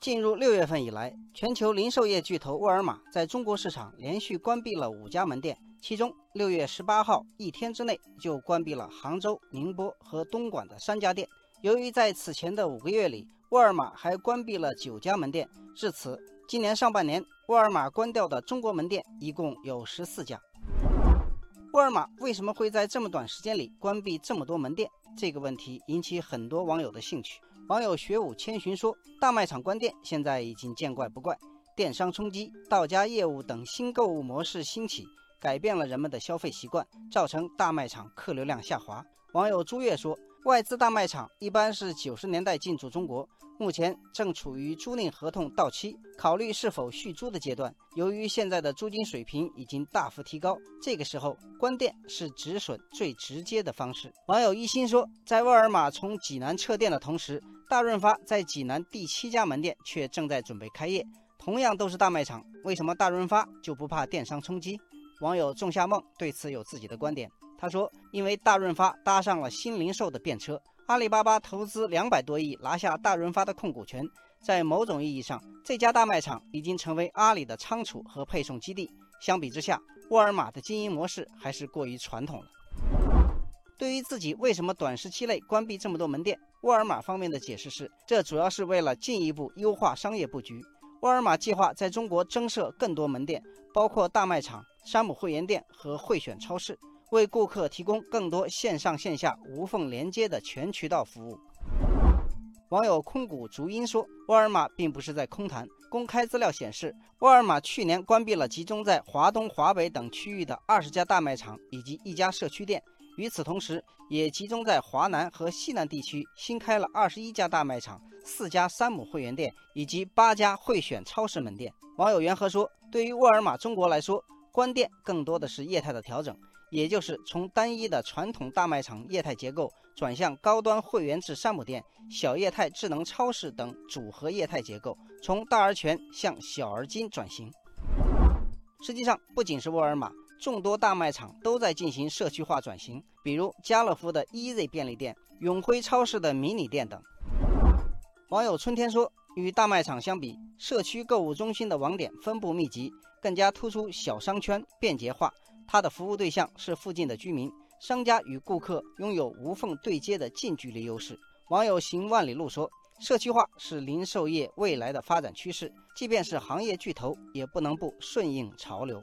进入六月份以来，全球零售业巨头沃尔玛在中国市场连续关闭了五家门店，其中六月十八号一天之内就关闭了杭州、宁波和东莞的三家店。由于在此前的五个月里，沃尔玛还关闭了九家门店，至此，今年上半年沃尔玛关掉的中国门店一共有十四家。沃尔玛为什么会在这么短时间里关闭这么多门店？这个问题引起很多网友的兴趣。网友学武千寻说：“大卖场关店现在已经见怪不怪，电商冲击、到家业务等新购物模式兴起，改变了人们的消费习惯，造成大卖场客流量下滑。”网友朱月说。外资大卖场一般是九十年代进驻中国，目前正处于租赁合同到期、考虑是否续租的阶段。由于现在的租金水平已经大幅提高，这个时候关店是止损最直接的方式。网友一心说，在沃尔玛从济南撤店的同时，大润发在济南第七家门店却正在准备开业。同样都是大卖场，为什么大润发就不怕电商冲击？网友仲夏梦对此有自己的观点。他说：“因为大润发搭上了新零售的便车，阿里巴巴投资两百多亿拿下大润发的控股权，在某种意义上，这家大卖场已经成为阿里的仓储和配送基地。相比之下，沃尔玛的经营模式还是过于传统了。对于自己为什么短时期内关闭这么多门店，沃尔玛方面的解释是，这主要是为了进一步优化商业布局。沃尔玛计划在中国增设更多门店，包括大卖场、山姆会员店和汇选超市。”为顾客提供更多线上线下无缝连接的全渠道服务。网友空谷竹音说：“沃尔玛并不是在空谈。公开资料显示，沃尔玛去年关闭了集中在华东、华北等区域的二十家大卖场以及一家社区店，与此同时，也集中在华南和西南地区新开了二十一家大卖场、四家山姆会员店以及八家会选超市门店。”网友元和说：“对于沃尔玛中国来说，关店更多的是业态的调整。”也就是从单一的传统大卖场业态结构转向高端会员制山姆店、小业态智能超市等组合业态结构，从大而全向小而精转型。实际上，不仅是沃尔玛，众多大卖场都在进行社区化转型，比如家乐福的 Easy 便利店、永辉超市的迷你店等。网友春天说：“与大卖场相比，社区购物中心的网点分布密集，更加突出小商圈便捷化。”它的服务对象是附近的居民，商家与顾客拥有无缝对接的近距离优势。网友行万里路说：“社区化是零售业未来的发展趋势，即便是行业巨头，也不能不顺应潮流。”